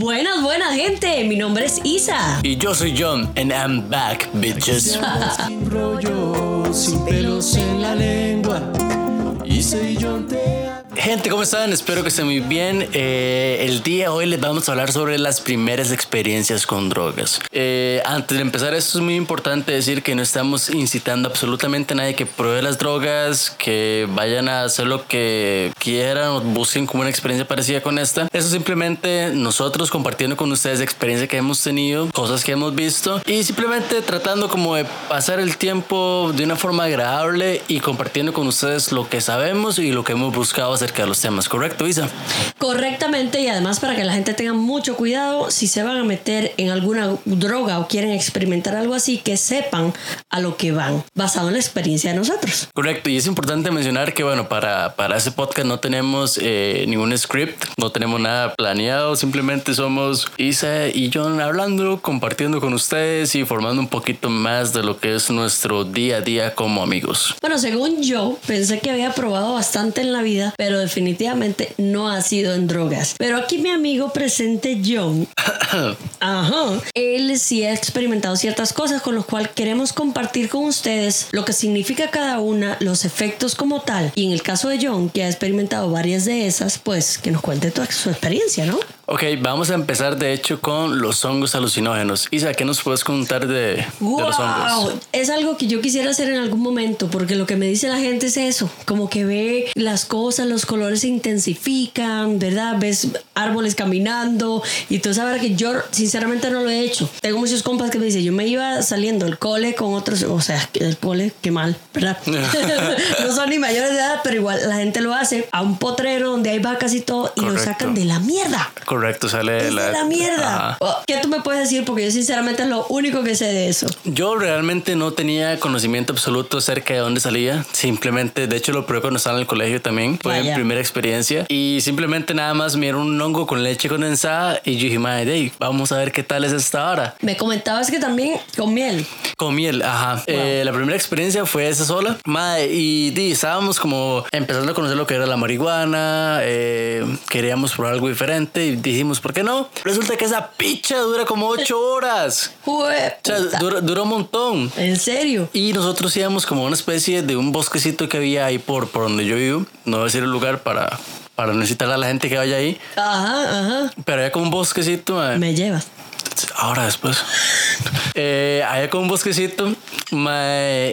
Buenas, buenas gente, mi nombre es Isa. Y yo soy John, and I'm back, bitches. sin rollo, sin pelos en la lengua. Isa y John te Gente, ¿cómo están? Espero que estén muy bien. Eh, el día de hoy les vamos a hablar sobre las primeras experiencias con drogas. Eh, antes de empezar, esto es muy importante decir que no estamos incitando absolutamente a nadie que pruebe las drogas, que vayan a hacer lo que quieran o busquen como una experiencia parecida con esta. Eso simplemente nosotros compartiendo con ustedes experiencia que hemos tenido, cosas que hemos visto y simplemente tratando como de pasar el tiempo de una forma agradable y compartiendo con ustedes lo que sabemos y lo que hemos buscado hacer de los temas, ¿correcto, Isa? Correctamente y además para que la gente tenga mucho cuidado si se van a meter en alguna droga o quieren experimentar algo así, que sepan a lo que van, basado en la experiencia de nosotros. Correcto, y es importante mencionar que, bueno, para, para ese podcast no tenemos eh, ningún script, no tenemos nada planeado, simplemente somos Isa y John hablando, compartiendo con ustedes y formando un poquito más de lo que es nuestro día a día como amigos. Bueno, según yo, pensé que había probado bastante en la vida, pero definitivamente no ha sido en drogas. Pero aquí mi amigo presente John, ajá, él sí ha experimentado ciertas cosas con lo cual queremos compartir con ustedes lo que significa cada una, los efectos como tal. Y en el caso de John, que ha experimentado varias de esas, pues que nos cuente toda su experiencia, ¿no? Ok, vamos a empezar de hecho con los hongos alucinógenos. Isa, ¿qué nos puedes contar de, de los hongos? Es algo que yo quisiera hacer en algún momento, porque lo que me dice la gente es eso, como que ve las cosas, los colores se intensifican, ¿verdad? Ves árboles caminando y tú sabes que yo sinceramente no lo he hecho. Tengo muchos compas que me dicen, yo me iba saliendo el cole con otros, o sea, el cole, qué mal, ¿verdad? no son ni mayores de edad, pero igual la gente lo hace a un potrero donde hay vacas y todo y lo sacan de la mierda. Correcto, sale la... la mierda. Oh, ¿Qué tú me puedes decir? Porque yo sinceramente es lo único que sé de eso. Yo realmente no tenía conocimiento absoluto acerca de dónde salía. Simplemente, de hecho lo probé cuando estaba en el colegio también. Fue mi primera experiencia. Y simplemente nada más me dieron un hongo con leche condensada y yo dije, madre, vamos a ver qué tal es esta hora. Me comentabas que también con miel. Con miel, ajá. Eh, la primera experiencia fue esa sola. Madre, y, y, estábamos como empezando a conocer lo que era la marihuana. Eh, queríamos probar algo diferente y dijimos, ¿por qué no? Resulta que esa picha dura como ocho horas. o sea, dura, un montón. ¿En serio? Y nosotros íbamos como una especie de un bosquecito que había ahí por, por donde yo vivo. No voy a decir el lugar para, para necesitar a la gente que vaya ahí. Ajá, ajá. Pero había como un bosquecito. Me llevas. Ahora después. Eh, había como un bosquecito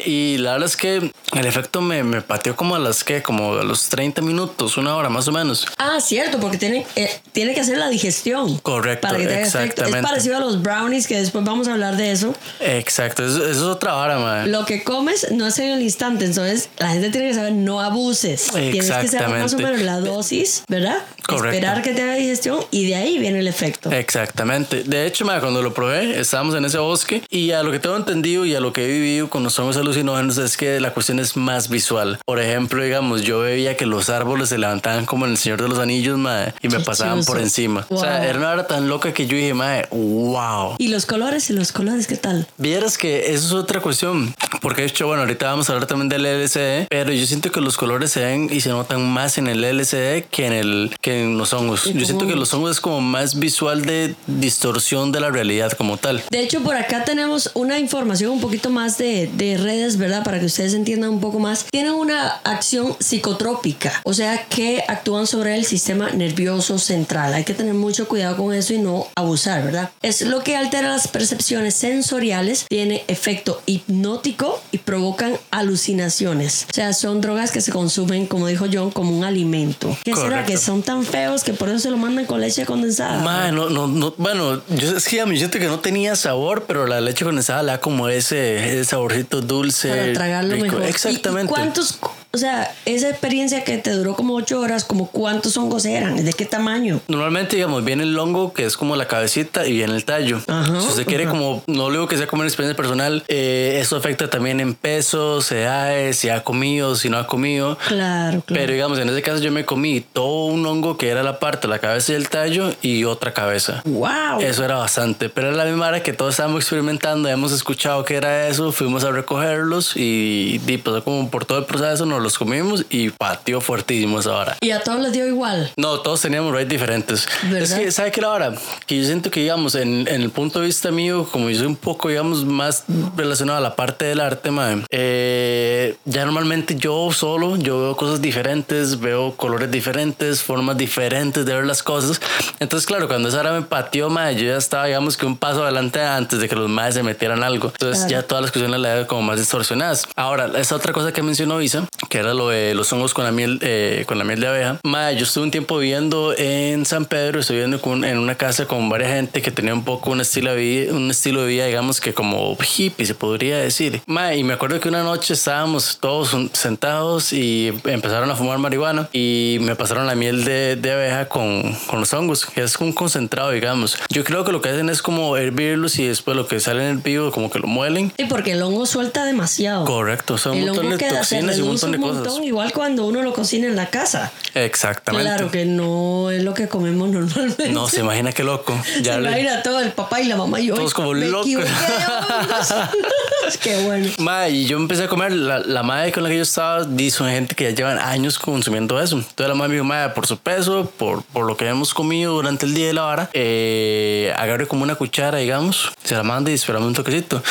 y la verdad es que el efecto me, me, pateó como a las que, como a los 30 minutos, una hora más o menos. Ah, cierto, porque tiene, eh, tiene que hacer la digestión. Correcto, para que exactamente. Es parecido a los brownies, que después vamos a hablar de eso. Exacto, eso, es otra hora, madre. Lo que comes no es en el instante, entonces la gente tiene que saber, no abuses. Tienes que saber más o menos la dosis, ¿verdad? Correcto. Esperar que te haga digestión y de ahí viene el efecto. Exactamente. De hecho, madre, cuando lo probé, estábamos en ese bosque y a lo que tengo entendido y a lo que he vivido con los hongos alucinógenos es que la cuestión es más visual. Por ejemplo, digamos, yo veía que los árboles se levantaban como en el Señor de los Anillos, madre, y me pasaban por encima. O sea, era una hora tan loca que yo dije, madre, wow. ¿Y los colores y los colores qué tal? Vieras que eso es otra cuestión, porque de hecho, bueno, ahorita vamos a hablar también del LCD, pero yo siento que los colores se ven y se notan más en el LCD que en el que en los hongos. Yo siento que los hongos es como más visual de distorsión de la realidad como tal. De hecho, por acá tenemos una información un poquito más de, de redes, ¿verdad? Para que ustedes entiendan un poco más. Tienen una acción psicotrópica, o sea que actúan sobre el sistema nervioso central. Hay que tener mucho cuidado con eso y no abusar, ¿verdad? Es lo que altera las percepciones sensoriales, tiene efecto hipnótico y provocan alucinaciones. O sea, son drogas que se consumen, como dijo John, como un alimento. ¿Qué será? Que son tan feos que por eso se lo mandan con leche condensada. no, no, no, bueno, yo es que a mí siento que no tenía sabor, pero la leche condensada le da como ese, ese saborcito dulce. Para tragarlo mejor. Exactamente. ¿Y, cuántos o sea, esa experiencia que te duró como ocho horas, como cuántos hongos eran, de qué tamaño. Normalmente, digamos, viene el hongo que es como la cabecita y viene el tallo. si usted quiere, como, no digo que sea como una experiencia personal, eh, eso afecta también en peso, se si ha comido, si no ha comido. Claro, claro. Pero digamos, en ese caso yo me comí todo un hongo que era la parte, la cabeza y el tallo y otra cabeza. ¡Wow! Eso era bastante. Pero era la misma hora que todos estábamos experimentando, hemos escuchado que era eso, fuimos a recogerlos y, y pues como por todo el proceso nos los comimos y pateó fuertísimo esa hora. Y a todos les dio igual. No, todos teníamos rates diferentes. ¿Verdad? Es que, ¿sabe qué la hora? Que yo siento que, digamos, en, en el punto de vista mío, como yo soy un poco, digamos, más relacionado a la parte del arte, mae, eh, ya normalmente yo solo, yo veo cosas diferentes, veo colores diferentes, formas diferentes de ver las cosas. Entonces, claro, cuando esa hora me pateó, mae, yo ya estaba, digamos, que un paso adelante antes de que los maes se metieran algo. Entonces, Claro. ya todas las cuestiones las veo como más distorsionadas. Ahora, esa otra cosa que mencionó Isa, que era lo de los hongos con la miel, eh, con la miel de abeja. Mae, yo estuve un tiempo viviendo en San Pedro, estuve viviendo con- en una casa con varias gente que tenía un poco un estilo de vida, un estilo de vida, digamos que como hippie, se podría decir. Mae, y me acuerdo que una noche estábamos todos sentados y empezaron a fumar marihuana y me pasaron la miel de, de abeja con, con los hongos, que es un concentrado, digamos. Yo creo que lo que hacen es como hervirlos y después lo que sale en el vivo, como que lo muelen. Sí, porque el hongo suelta demasiado. Correcto, son un montón de toxinas y un montón de cosas. montón, igual cuando uno lo cocina en la casa. Exactamente. Claro que no es lo que comemos normalmente. No, se imagina qué loco. Ya se le- imagina todo el papá y la mamá y yo. Todos como locos. de. Qué bueno. Ma, y yo empecé a comer, la, la madre con la que yo estaba, di, son gente que ya llevan años consumiendo eso. Entonces la madre me dijo, madre, por su peso, por, por lo que hemos comido durante el día de la vara, eh, agarre como una cuchara, digamos, se la manda y esperamos un toquecito.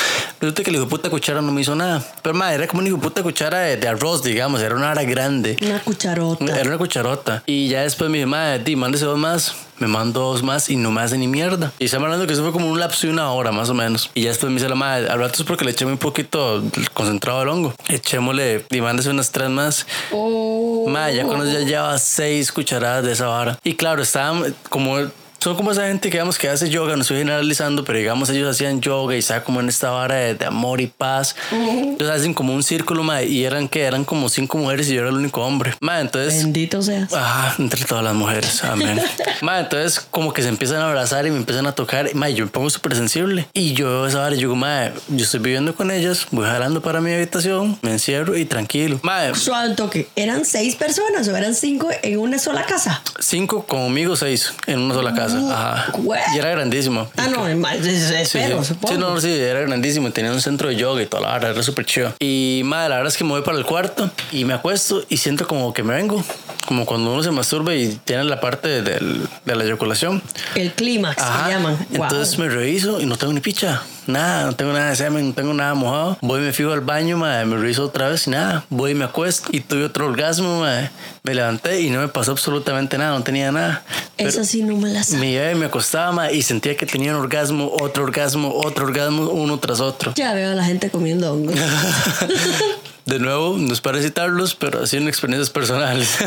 Resulta que el hijo de puta cuchara no me hizo nada. Pero madre, era como una hijo de puta cuchara de, de arroz, digamos, era una vara grande. Una cucharota. Era una cucharota. Y ya después me dijo, madre, di, mándese dos más. Me mando dos más y no me hace ni mierda. Y estamos hablando que eso fue como un lapso de una hora más o menos. Y ya después me dice la madre, al rato es porque le eché muy poquito concentrado del hongo. Echémosle y mándese unas tres más. Oh. Madre, ya eso ya lleva seis cucharadas de esa vara. Y claro, estaban como son como esa gente que digamos que hace yoga, no estoy generalizando, pero digamos ellos hacían yoga y estaba como en esta vara de, de amor y paz. Entonces hacen como un círculo, madre, y eran que eran como cinco mujeres y yo era el único hombre. Madre, entonces Bendito seas. Ah, entre todas las mujeres, amén. Ma, entonces como que se empiezan a abrazar y me empiezan a tocar. Ma, yo me pongo súper sensible. Y yo veo esa y yo digo, ma, yo estoy viviendo con ellas, voy jalando para mi habitación, me encierro y tranquilo. Ma, Suave toque. ¿Eran seis personas o eran cinco en una sola casa? cinco conmigo, seis en una sola casa. Ajá. Y era grandísimo. Ah, no, espero, sí. supongo. Sí, no, sí, era grandísimo. Tenía un centro de yoga y toda la vara, era súper chido. Y madre, la verdad es que me voy para el cuarto y me acuesto y siento como que me vengo. Como cuando uno se masturba y tiene la parte de, del- de la eyaculación. El clímax se llaman. Wow. Entonces me reviso y no tengo ni picha. Nada, no tengo nada de semen, no tengo nada mojado. Voy me fijo al baño, madre, me reviso otra vez y nada. Voy y me acuesto y tuve otro orgasmo, madre. Me levanté y no me pasó absolutamente nada, no tenía nada. Pero Esa sí no me la sé. me y me acostaba, madre, y sentía que tenía un orgasmo, otro orgasmo, otro orgasmo, uno tras otro. Ya veo a la gente comiendo hongos. De nuevo, no es para citarlos, pero ha sido en experiencias personales.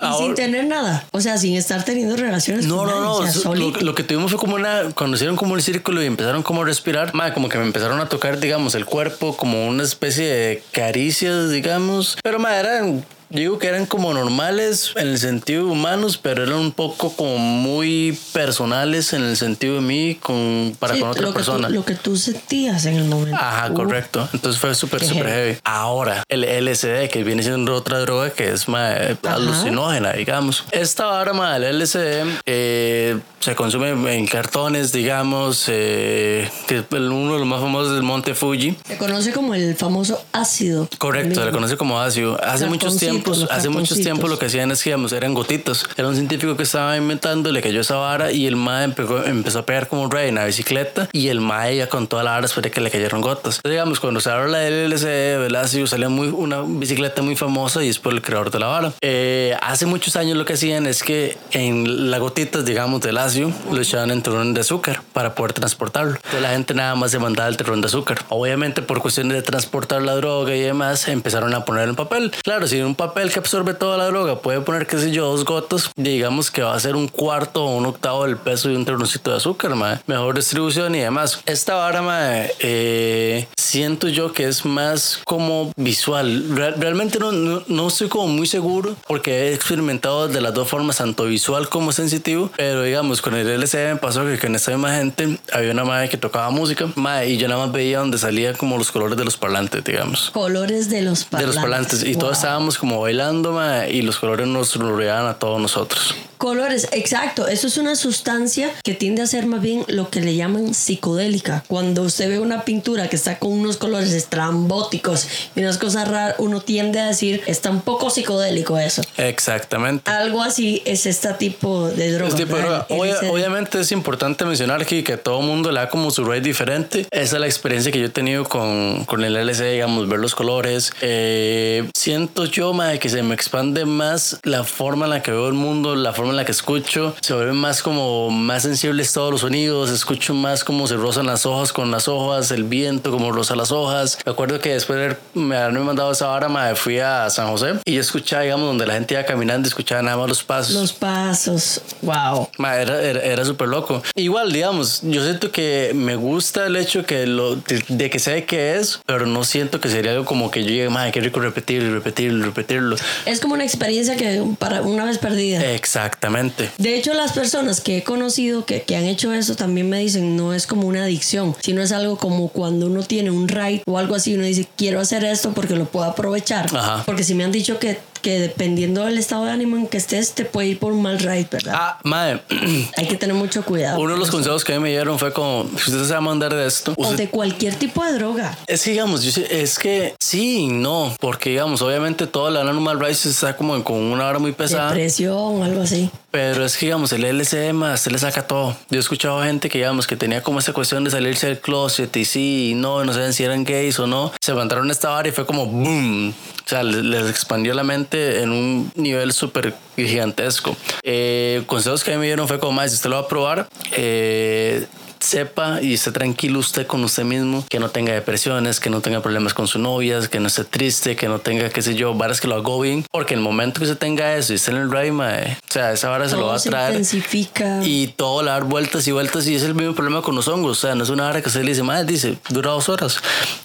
Y sin tener nada. O sea, sin estar teniendo relaciones. No, no, no. o sea. Lo, lo que tuvimos fue como una. Cuando hicieron como el círculo y empezaron como a respirar, ma, como que me empezaron a tocar, digamos, el cuerpo, como una especie de caricias, digamos. Pero, ma, eran. Digo que eran como normales en el sentido humanos, pero eran un poco como muy personales en el sentido de mí con, para Sí, con otra lo que tú- persona. lo que tú sentías en el momento. Ajá, Uh, correcto. Entonces fue súper, súper heavy. Ahora, el LSD, que viene siendo otra droga que es más alucinógena, digamos. Esta vara, ma, el LSD, eh, se consume en cartones, digamos, eh, que es uno de los más famosos del Monte Fuji. Se conoce como el famoso ácido. Correcto, se le conoce como ácido. Hace muchos Cartoncitos, tiempos, hace muchos tiempos lo que hacían es que digamos, eran gotitas. Era un científico que estaba inventando, le cayó esa vara y el mae empezó, empezó a pegar como rey en la bicicleta y el mae ya con toda la vara después de que le cayeron gotas. Entonces, digamos, cuando se habla del LSD, del ácido, salió muy, una bicicleta muy famosa y es por el creador de la vara. Eh, hace muchos años lo que hacían es que en las gotitas, digamos, del ácido, lo echaban en terrón de azúcar para poder transportarlo. Entonces la gente nada más se mandaba el terrón de azúcar. Obviamente por cuestiones de transportar la droga y demás, empezaron a poner en papel. Claro, si en un papel que absorbe toda la droga puede poner, qué sé yo, dos gotas, digamos que va a ser un cuarto o un octavo del peso de un terroncito de azúcar. Mejor distribución y demás. Esta vara, eh, siento yo que es más como visual. Real- realmente no, no, no estoy como muy seguro porque he experimentado de las dos formas, tanto visual como sensitivo. Pero digamos, con el LCD me pasó que con esta misma gente había una madre que tocaba música, y yo nada más veía donde salía como los colores de los parlantes, digamos Colores de los de parlantes. los parlantes y Wow. todos estábamos como como bailando, mae, y los colores nos rodeaban a todos nosotros. Colores, exacto. Eso es una sustancia que tiende a ser más bien lo que le llaman psicodélica. Cuando usted ve una pintura que está con unos colores estrambóticos y unas cosas raras, uno tiende a decir, está un poco psicodélico eso. Exactamente. Algo así es este tipo de droga. Este tipo de droga. Obvia- obviamente es importante mencionar aquí que todo mundo le da como su rate diferente. Esa es la experiencia que yo he tenido con, con el LSD, digamos, ver los colores. Eh, siento yo, mae, que se me expande más la forma en la que veo el mundo, la forma en la que escucho. Se vuelven más como más sensibles todos los sonidos. Escucho más como se rozan las hojas con las hojas, el viento como roza las hojas. Me acuerdo que después de haber- me haberme mandado esa hora, mae, fui a San José y yo escuchaba, digamos, donde la gente iba caminando, escuchaba nada más los pasos. Los pasos. Wow. Era era, era súper loco. Igual, digamos, yo siento que me gusta el hecho que lo, de, de que sé qué es, pero no siento que sería algo como que yo llegue, madre, qué rico repetirlo y repetirlo Es como una experiencia que para una vez perdida. Exactamente. De hecho, las personas que he conocido que, que han hecho eso también me dicen, no es como una adicción, sino es algo como cuando uno tiene un ride o algo así, uno dice, quiero hacer esto porque lo puedo aprovechar. Ajá. Porque si me han dicho que, que dependiendo del estado de ánimo en que estés, te puede ir por un mal ride, ¿verdad? Ah, madre, Hay que tener mucho cuidado. uno de los consejos que a mí me dieron fue como, si usted se va a mandar de esto, o de cualquier tipo de droga. Es que, digamos, yo sé- es que sí no, porque, digamos, obviamente todo el Animal Rice está como con una hora muy pesada. Depresión, algo así. Pero es que, digamos, el LSD más, se le saca todo. Yo he escuchado gente que, digamos, que tenía como esa cuestión de salirse del closet y sí y no, no saben si eran gays o no. Se levantaron esta vara y fue como boom. O sea, les, expandió la mente en un nivel súper gigantesco. Eh, consejos que a me dieron fue como, más, si usted lo va a probar, eh, sepa y esté tranquilo usted con usted mismo, que no tenga depresiones, que no tenga problemas con su novia, que no esté triste, que no tenga, qué sé yo, varas que lo agobien, porque el momento que usted tenga eso y esté en el mae, o sea, esa vara se lo va a se traer intensifica. y todo le va a dar vueltas y vueltas y es el mismo problema con los hongos, o sea, no es una vara que usted le dice, madre, dice, dura dos horas.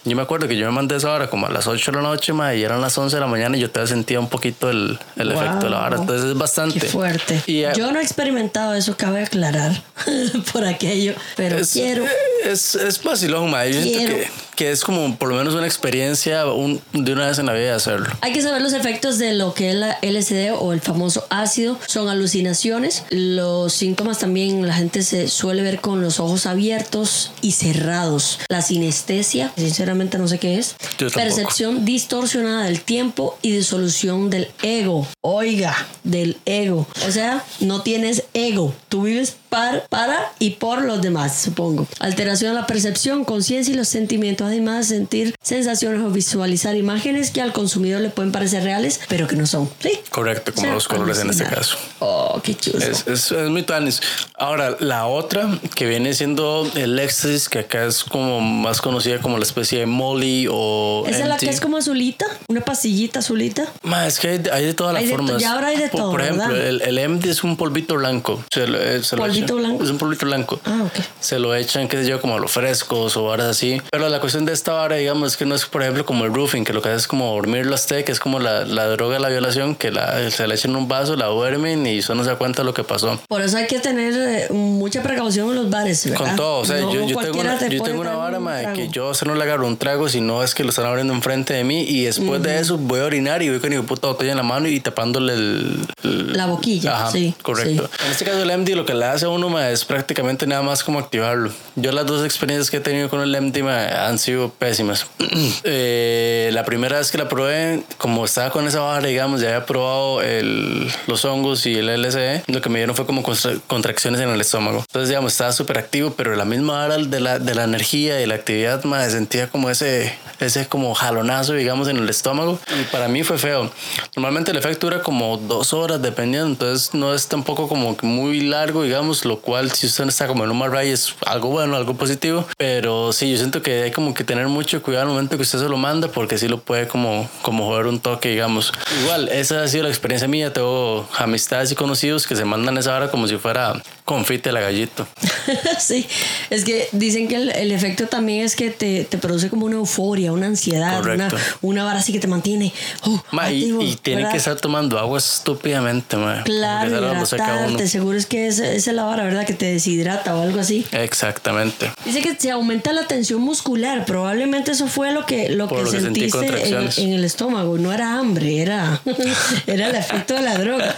Yo me acuerdo que yo me mandé esa hora como a las 8 de la noche, mae, y eran las 11 de la mañana y yo todavía sentía un poquito el, el Wow. efecto de la vara, entonces es bastante. Qué fuerte. Y, eh, Yo no he experimentado eso, cabe aclarar por aquello, pero es, quiero. Es, es vacilón, mae. Yo siento Quiero. que, que es como por lo menos una experiencia un- de una vez en la vida hacerlo. Hay que saber los efectos de lo que es la LSD o el famoso ácido. Son alucinaciones. Los síntomas también la gente se suele ver con los ojos abiertos y cerrados. La sinestesia, sinceramente no sé qué es. Percepción distorsionada del tiempo y disolución del ego. Oiga, del ego. O sea, no tienes ego. Tú vives par- para y por los demás, supongo. Alteración de la percepción, conciencia y los sentimientos, además de sentir sensaciones o visualizar imágenes que al consumidor le pueden parecer reales, pero que no son. Sí. Correcto, como O sea, los colores en este alucinar. caso. Oh, qué chulo. Es, es, es muy tuanis. Ahora, la otra que viene siendo el éxtasis, que acá es como más conocida como la especie de molly o. ¿Esa es la que es como azulita? ¿Una pastillita azulita? Ma, es que hay, de- hay de todas las Hay de formas. ya ahora hay de por, todo, Por ejemplo, ¿verdad? el, el MD es un polvito blanco. Se eh, se ¿Polvito blanco? Es un polvito blanco. Ah, ok. Se lo echan, qué sé yo, como a los frescos o varas así. Pero la cuestión de esta vara, digamos, es que no es, por ejemplo, como el roofing, que lo que hace es como dormir las té, que es como la, la droga de la violación, que la, se le echan en un vaso, la duermen y eso no se da cuenta de lo que pasó. Por eso hay que tener eh, mucha precaución en los bares, ¿verdad? Con todo, o sea, No yo, yo tengo una, te yo tengo una vara, mae, trago. que yo se no le agarro un trago, si no es que lo están abriendo enfrente de mí y después de eso voy a orinar y voy con mi puta botella en la mano y tapándole el... el- La boquilla, Ajá, sí, correcto. En este caso el MD lo que le hace uno mae, es prácticamente nada más como activarlo. Yo las dos experiencias que he tenido con el MD mae, han sido pésimas. Eh, la primera vez que la probé, como estaba con esa vara, digamos, ya había probado el, los hongos y el LSD, lo que me dieron fue como contra- contracciones en el estómago. Entonces, digamos, estaba súper activo, pero la misma vara de la, de la energía y la actividad, mae, sentía como ese, ese como jalonazo, digamos, en el estómago. Y para mí fue feo. Normalmente el efecto dura como dos horas, dependiendo, entonces no es tampoco como muy largo, digamos, lo cual si usted está como en un mal ride es algo bueno, algo positivo, pero sí, yo siento que hay como que tener mucho cuidado al momento que usted se lo manda, porque sí lo puede como, como joder un toque, digamos. Igual, esa ha sido la experiencia mía, tengo amistades y conocidos que se mandan esa hora como si fuera confite la gallito. sí, es que dicen que el, el efecto también es que te, te, produce como una euforia, una ansiedad, una, una vara así que te mantiene. Uh, ma, y, y tienen que estar tomando agua estúpidamente, ma. Claro, hidratarte, seguro es que es, es la vara, ¿verdad? Que te deshidrata o algo así. Exactamente. Dice que se aumenta la tensión muscular, probablemente eso fue lo que, lo que, sentiste en, en, el estómago, no era hambre, era, era el efecto de la droga.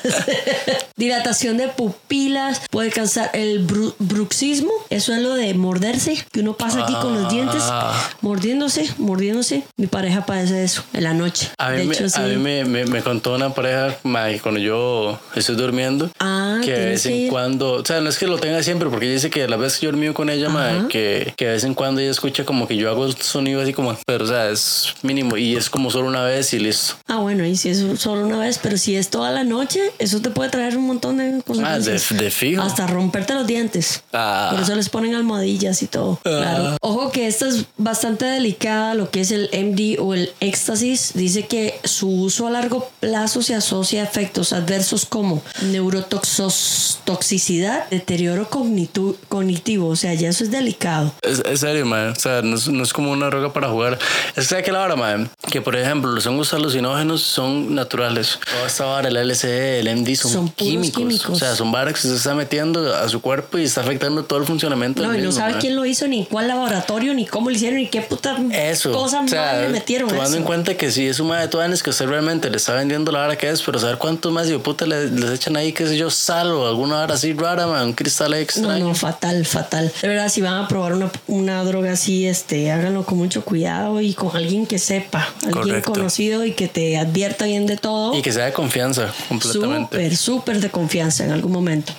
Dilatación de pupilas, puede causar el bruxismo, eso es lo de morderse, que uno pasa aquí con los dientes, ah. mordiéndose, mordiéndose. Mi pareja padece eso en la noche. A mí, me, a mí me, me, contó una pareja cuando yo estoy durmiendo ah, que de vez en cuando, o sea, no es que lo tenga siempre, porque dice que la vez que yo dormí con ella, que, que de vez en cuando ella escucha como que yo hago sonido así como, pero o sea, es mínimo y es como solo una vez y listo. Ah, bueno, y si es solo una vez, pero si es toda la noche, eso te puede traer un montón de cosas. Ah, de, de, fijo. Hasta romperte los dientes. Ah. Por eso les ponen almohadillas y todo. Ah. Claro. Ojo que esta es bastante delicada, lo que es el MD o el éxtasis. Dice que su uso a largo plazo se asocia a efectos adversos como neurotoxicidad, deterioro cognitivo. O sea, ya eso es delicado. Es, serio, man. O sea, no es, como una droga para jugar. Es que la hora, man, que por ejemplo, los hongos alucinógenos son naturales. Toda esta vara, el LSD, el MD son, químicos. O sea, son varas que se está metiendo a su cuerpo y está afectando todo el funcionamiento. No, y no sabe quién lo hizo, ni cuál laboratorio, ni cómo lo hicieron, ni qué puta Eso. cosa o sea, le metieron. Tomando en cuenta que si es un de tuanes que usted realmente le está vendiendo la vara que es, pero saber cuántos más de puta les, echan ahí, qué sé yo, sal o alguna vara así rara, man, un cristal extra. No, no, fatal, fatal. De verdad, si van a probar una, una droga así, este, háganlo con mucho cuidado y con alguien que sepa, alguien conocido y que te advierta bien de todo. Y que sea de confianza, completamente. Súper, súper de confianza en algún momento.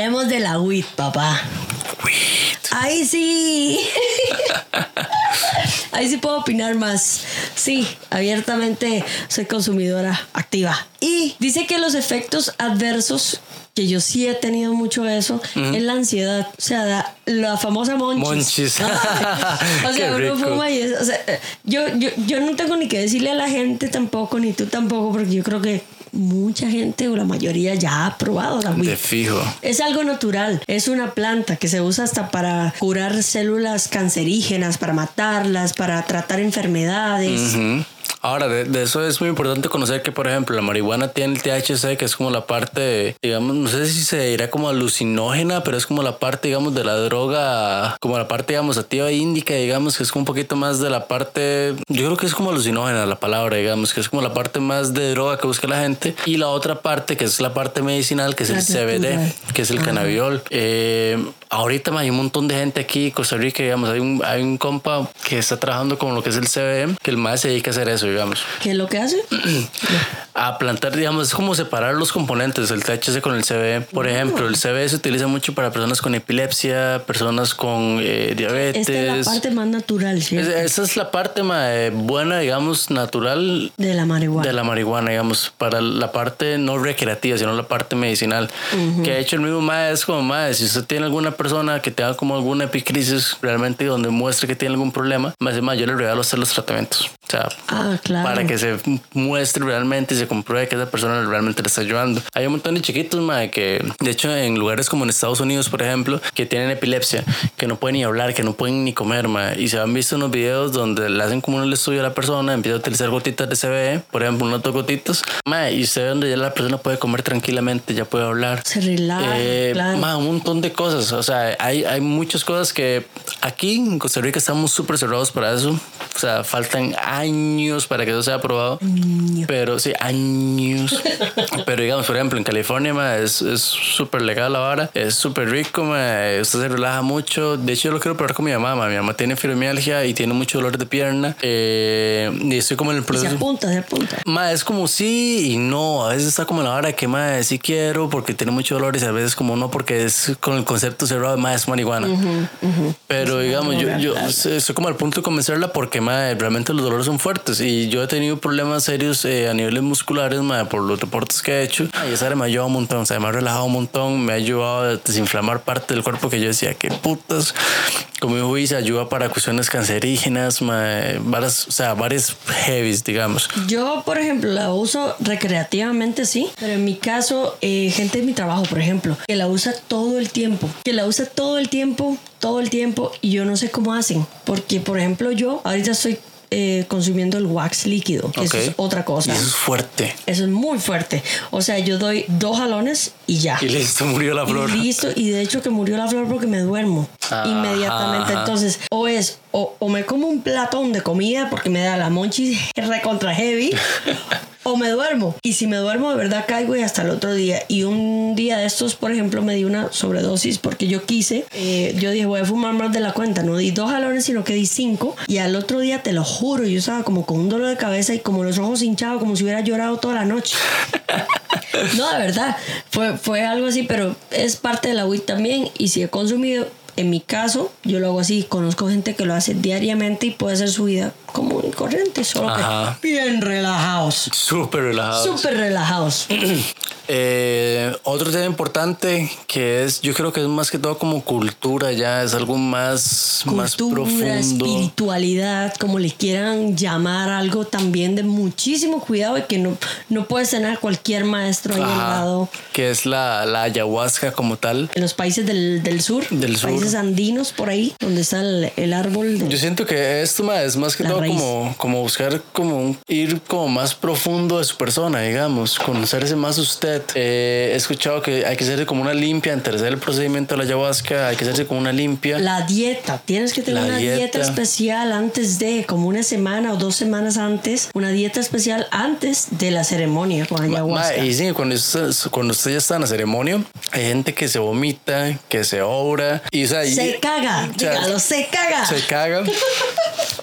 Hablemos de la WIT, papá. WIT. Ahí sí. Ahí sí puedo opinar más. Sí, abiertamente soy consumidora activa. Y dice que los efectos adversos que yo sí he tenido mucho eso, es la ansiedad. O sea, la famosa monchis. Monchis. o sea, uno fuma y es, o sea, yo, yo, yo no tengo ni que decirle a la gente tampoco, ni tú tampoco, porque yo creo que mucha gente o la mayoría ya ha probado la. De fijo. Es algo natural. Es una planta que se usa hasta para curar células cancerígenas, para matarlas, para tratar enfermedades. Ahora, de, eso es muy importante conocer que, por ejemplo, la marihuana tiene el THC, que es como la parte, digamos, no sé si se dirá como alucinógena, pero es como la parte, digamos, de la droga, como la parte, digamos, activa índica, digamos, que es como un poquito más de la parte, yo creo que es como alucinógena la palabra, digamos, que es como la parte más de droga que busca la gente. Y la otra parte, que es la parte medicinal, que es el CBD, que es el cannabiol. Eh, ahorita hay un montón de gente aquí en Costa Rica, digamos, hay un, hay un compa que está trabajando con lo que es el CBD, que el más se dedica a hacer eso digamos. ¿Qué es lo que hace? a plantar, digamos, es como separar los componentes, el THC con el CBD. Por ah. ejemplo, el CBD se utiliza mucho para personas con epilepsia, personas con eh, diabetes. Esta es la parte más natural, esa es la parte más eh, buena, digamos, natural. De la marihuana. De la marihuana, digamos, para la parte no recreativa, sino la parte medicinal. Que de hecho el mismo MAE es como MAE, si usted tiene alguna persona que tenga como alguna epicrisis realmente donde muestre que tiene algún problema, más de más yo le regalo hacer los tratamientos. O sea, ah, claro. para que se muestre realmente y se compruebe que esa persona realmente le está ayudando. Hay un montón de chiquitos, madre, que de hecho en lugares como en Estados Unidos, por ejemplo, que tienen epilepsia, que no pueden ni hablar, que no pueden ni comer, madre, y se han visto unos videos donde le hacen como un estudio a la persona, empieza a utilizar gotitas de CBD, por ejemplo, unas dos gotitas, madre, y se ve donde ya la persona puede comer tranquilamente, ya puede hablar. Se relaja. Eh, un montón de cosas, o sea, hay, hay muchas cosas que aquí en Costa Rica estamos súper cerrados para eso, o sea, faltan años para que eso sea aprobado, pero sí, años Pero digamos, por ejemplo, en California es súper legal la vara, es súper rico, usted se relaja mucho. De hecho, yo lo quiero probar con mi mamá. Mi mamá tiene fibromialgia y tiene mucho dolor de pierna. Eh, y estoy como en el proceso. se apunta, se apunta. Ma, es como sí y no. A veces está como la vara que más sí quiero porque tiene mucho dolor y a veces como no porque es con el concepto cerrado de más es marihuana. Pero digamos, yo, yo soy como al punto de convencerla porque ma, realmente los dolores son fuertes. Y yo he tenido problemas serios eh, a niveles musculares, mae, por los deportes que he hecho. Y esa me ha ayudado un montón, o sea, me ha relajado un montón, me ha ayudado a desinflamar parte del cuerpo que yo decía, qué putas. Como dijo Luis, ayuda para cuestiones cancerígenas, mae, varias, o sea, varias heavies, digamos. Yo, por ejemplo, la uso recreativamente, sí, pero en mi caso, eh, gente de mi trabajo, por ejemplo, que la usa todo el tiempo, que la usa todo el tiempo, todo el tiempo, y yo no sé cómo hacen, porque, por ejemplo, yo ahorita estoy eh, consumiendo el wax líquido, que eso es otra cosa. Y eso es fuerte. Eso es muy fuerte. O sea, yo doy dos jalones y ya. Y listo, murió la flor. Y listo, y de hecho que murió la flor porque me duermo inmediatamente. Entonces, o es, o, o me como un platón de comida porque me da la monchis recontra heavy, o me duermo. Y si me duermo, de verdad caigo y hasta el otro día. Y un día de estos, por ejemplo, me di una sobredosis porque yo quise, eh, yo dije, voy a fumar más de la cuenta. No di dos jalones, sino que di cinco. Y al otro día, te lo juro, yo estaba como con un dolor de cabeza y como los ojos hinchados, como si hubiera llorado toda la noche. No, de verdad, fue, fue algo así, pero es parte de la weed también. Y si he consumido, en mi caso, yo lo hago así. Conozco gente que lo hace diariamente y puede hacer su vida común y corriente, solo Ajá. que bien relajados. Súper relajado. Súper relajados. Eh, otro tema importante que es, yo creo que es más que todo como cultura, ya es algo más, más Cultura, profundo. espiritualidad, como le quieran llamar, algo también de muchísimo cuidado y que no, no puedes tener cualquier maestro ahí al lado. que es la, la ayahuasca como tal. En los países del, del sur, Del sur. países andinos por ahí, donde está el, el árbol. de- Yo siento que esto ma, es más que todo raíz. como, como buscar como ir como más profundo de su persona, digamos, conocerse más usted. Eh, he escuchado que hay que hacerse como una limpia antes de hacer el procedimiento de la ayahuasca, hay que hacerse como una limpia. La dieta, tienes que tener La una dieta. dieta. especial antes de, como una semana o dos semanas antes, una dieta especial antes de la ceremonia con Ma, ayahuasca. y sí, cuando usted, cuando usted ya está en la ceremonia, hay gente que se vomita, que se obra, y o sea, y- se caga, o sea, dígalo, se caga. se caga.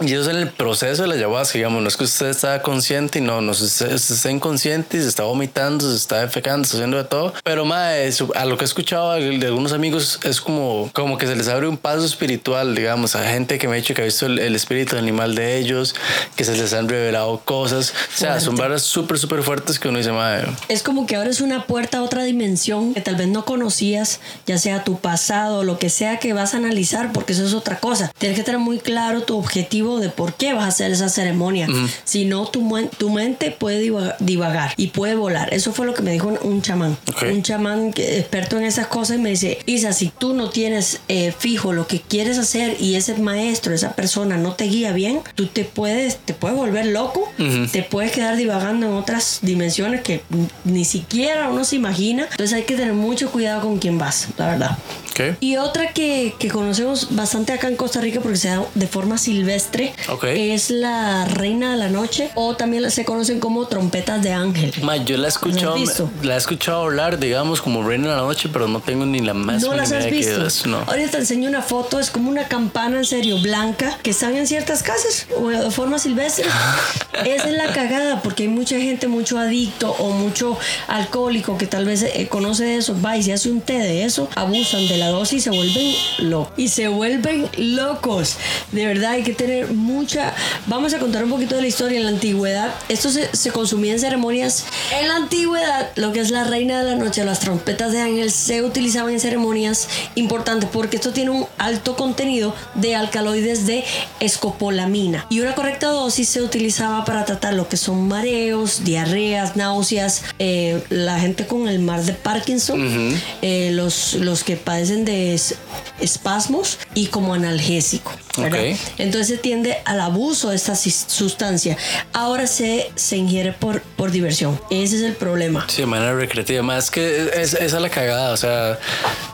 Y eso es en el proceso de la ayahuasca, digamos, no es que usted está consciente y no, no, usted, usted está inconsciente y se está vomitando, se está defecando, está haciendo de todo. Pero mae, a lo que he escuchado de algunos amigos es como, como que se les abre un paso espiritual, digamos, a gente que me ha dicho que ha visto el, el espíritu animal de ellos, que se les han revelado cosas. O sea, son varas súper, súper fuertes que uno dice, mae, Es como que abres una puerta a otra dimensión que tal vez no conocías, ya sea tu pasado, lo que sea que vas a analizar, porque eso es otra cosa. Tienes que tener muy claro tu objetivo de por qué vas a hacer esa ceremonia. Si no, tu, muen- tu mente puede diva- divagar y puede volar. Eso fue lo que me dijo un, chamán. Un chamán experto en esas cosas y me dice, Isa, si tú no tienes eh, fijo lo que quieres hacer y ese maestro, esa persona no te guía bien, tú te puedes, te puedes volver loco, te puedes quedar divagando en otras dimensiones que ni siquiera uno se imagina. Entonces hay que tener mucho cuidado con quién vas, la verdad. ¿Qué? Y otra que, que conocemos bastante acá en Costa Rica porque se da de forma silvestre Ok. es la reina de la noche o también se conocen como trompetas de ángel. Ma, yo la he escuchado, la he escuchado hablar, digamos, como Reina de la Noche, pero no tengo ni la más No las has idea visto. es, no. Ahorita te enseño una foto, es como una campana en serio blanca que están en ciertas casas o de forma silvestre. Esa es la cagada porque hay mucha gente, mucho adicto o mucho alcohólico que tal vez eh, conoce de eso, va y se hace un té de eso, abusan de la dosis y se vuelven locos. Y se vuelven locos. De verdad hay que tener mucha... Vamos a contar un poquito de la historia en la antigüedad. Esto se, se consumía en ceremonias. En la antigüedad, lo que es la reina de la noche, las trompetas de ángel, se utilizaban en ceremonias importantes porque esto tiene un alto contenido de alcaloides de escopolamina. Y una correcta dosis se utilizaba para tratar lo que son mareos, diarreas, náuseas, eh, la gente con el mar de Parkinson, eh, los, los que padecen de es- espasmos y como analgésico. ¿verdad? Ok. Entonces se tiende al abuso de esta sustancia. Ahora se, se ingiere por, por diversión. Ese es el problema. Sí, de manera recreativa. Más que es, esa es la cagada. O sea,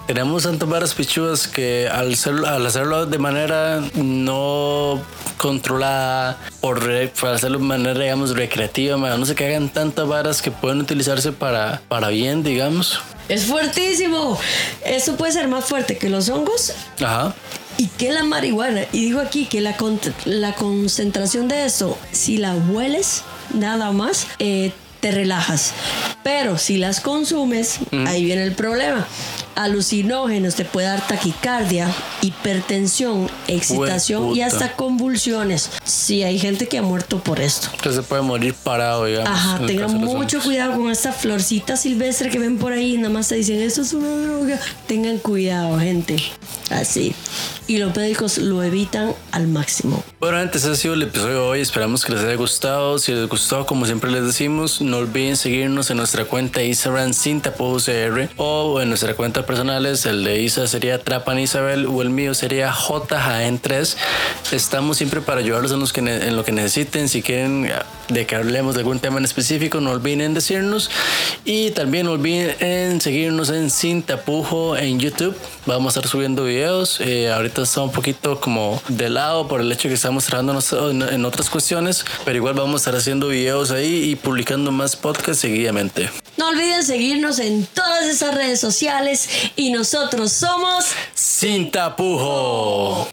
tenemos tantas varas pichudas que al, ser- al hacerlo de manera no controlada, por, re- para hacerlo de manera, digamos, recreativa, ma, no se que hagan tantas varas que pueden utilizarse para, para bien, digamos. Es fuertísimo. Esto puede ser más fuerte que los hongos Ajá. y que la marihuana. Y digo aquí que la, con- la concentración de eso, si la hueles nada más, eh, te relajas. Pero si las consumes, ahí viene el problema. alucinógenos, te puede dar taquicardia, hipertensión, excitación y hasta convulsiones. Sí, hay gente que ha muerto por esto. Que se puede morir parado, digamos. Ajá, tengan mucho cuidado con esta florcita silvestre que ven por ahí, nada más te dicen, esto es una droga. Tengan cuidado, gente. Así. Y los médicos lo evitan al máximo. Bueno, antes ha sido el episodio de hoy. Esperamos que les haya gustado. Si les gustó, como siempre les decimos, no olviden seguirnos en nuestra cuenta Instagram sin tapujos CR o en nuestra cuenta personales. El de Isa sería Trapan Isabel o el mío sería JJN3. Estamos siempre para ayudarlos en, los que en lo que necesiten. Si quieren de que hablemos de algún tema en específico, no olviden decirnos. Y también no olviden en seguirnos en Sin Tapujo en YouTube. Vamos a estar subiendo videos. Eh, ahorita está un poquito como de lado por el hecho que estamos trabajando en, en otras cuestiones, pero igual vamos a estar haciendo videos ahí y publicando más podcasts seguidamente. No olviden seguirnos en todas esas redes sociales y nosotros somos... Sin Tapujo.